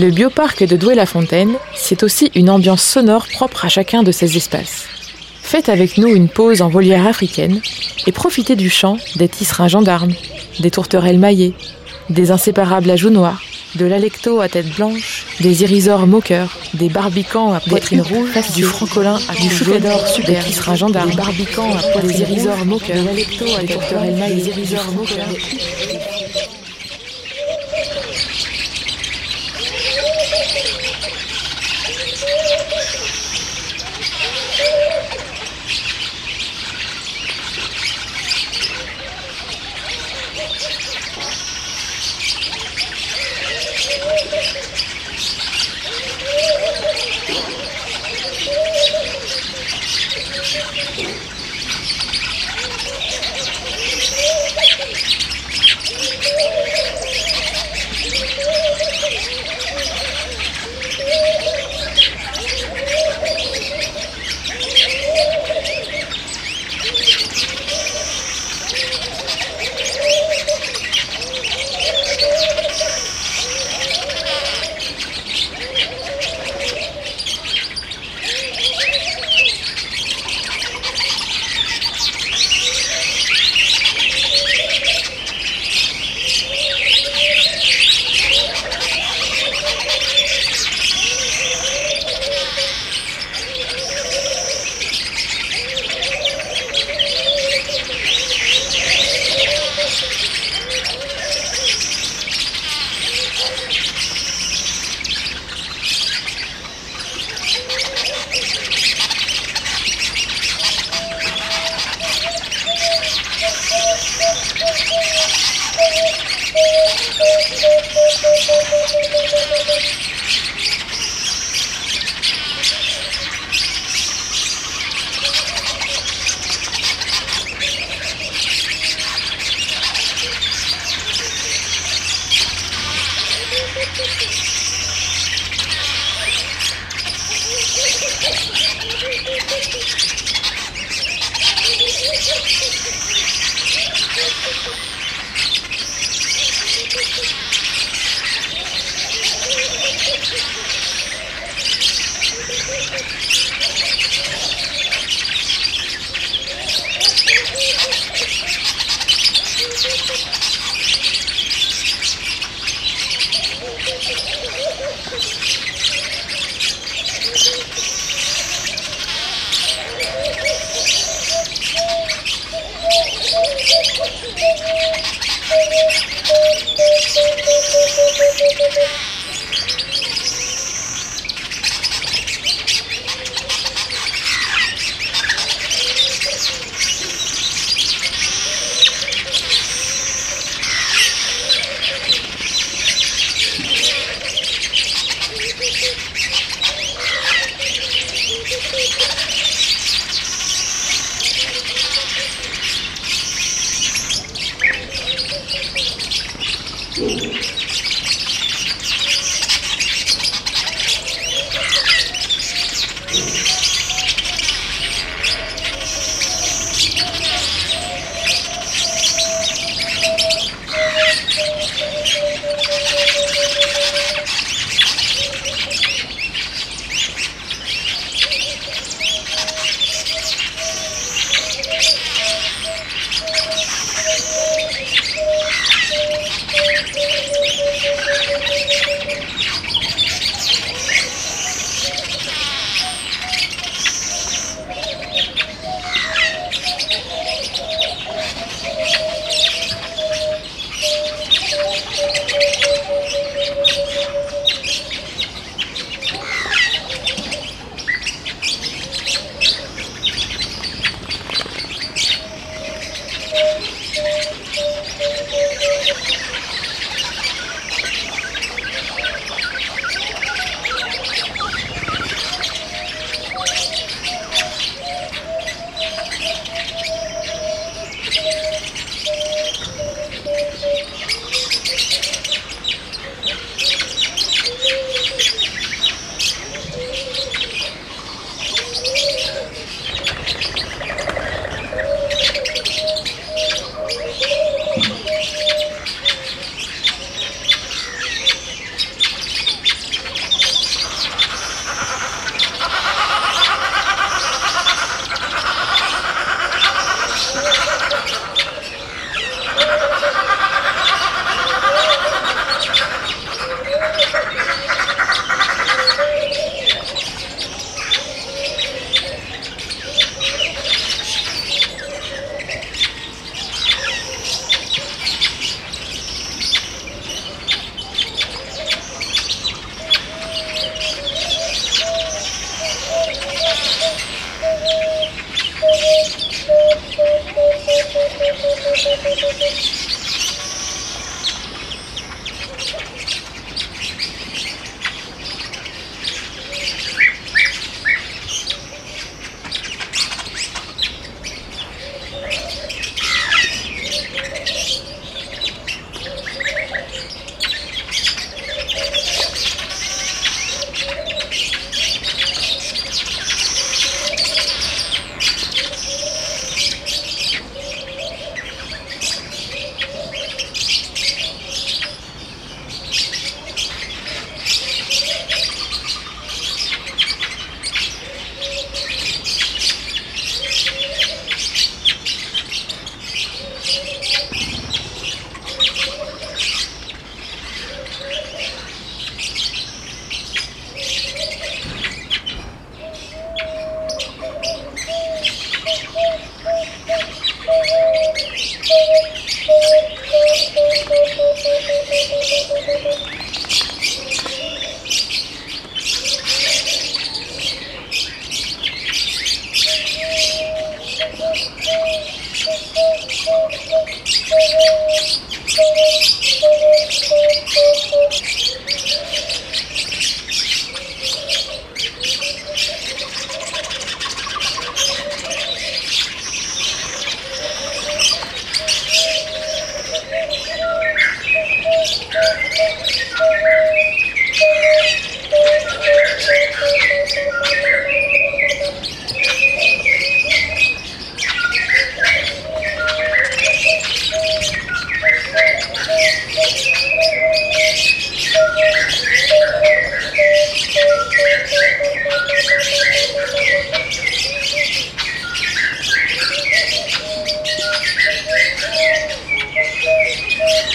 Le bioparc de Douai-la-Fontaine, c'est aussi une ambiance sonore propre à chacun de ces espaces. Faites avec nous une pause en volière africaine et profitez du chant des tisserins gendarmes, des tourterelles maillées, des inséparables à joues noires, de l'alecto à tête blanche, des irisors moqueurs, des barbicans à poitrine rouge, du francolin à du choucador super, des tisserins gendarmes, des barbicans à poitrine des irisors moqueurs, de l'alecto à tête blanche, des irisors moqueurs.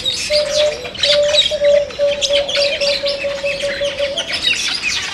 Thank you.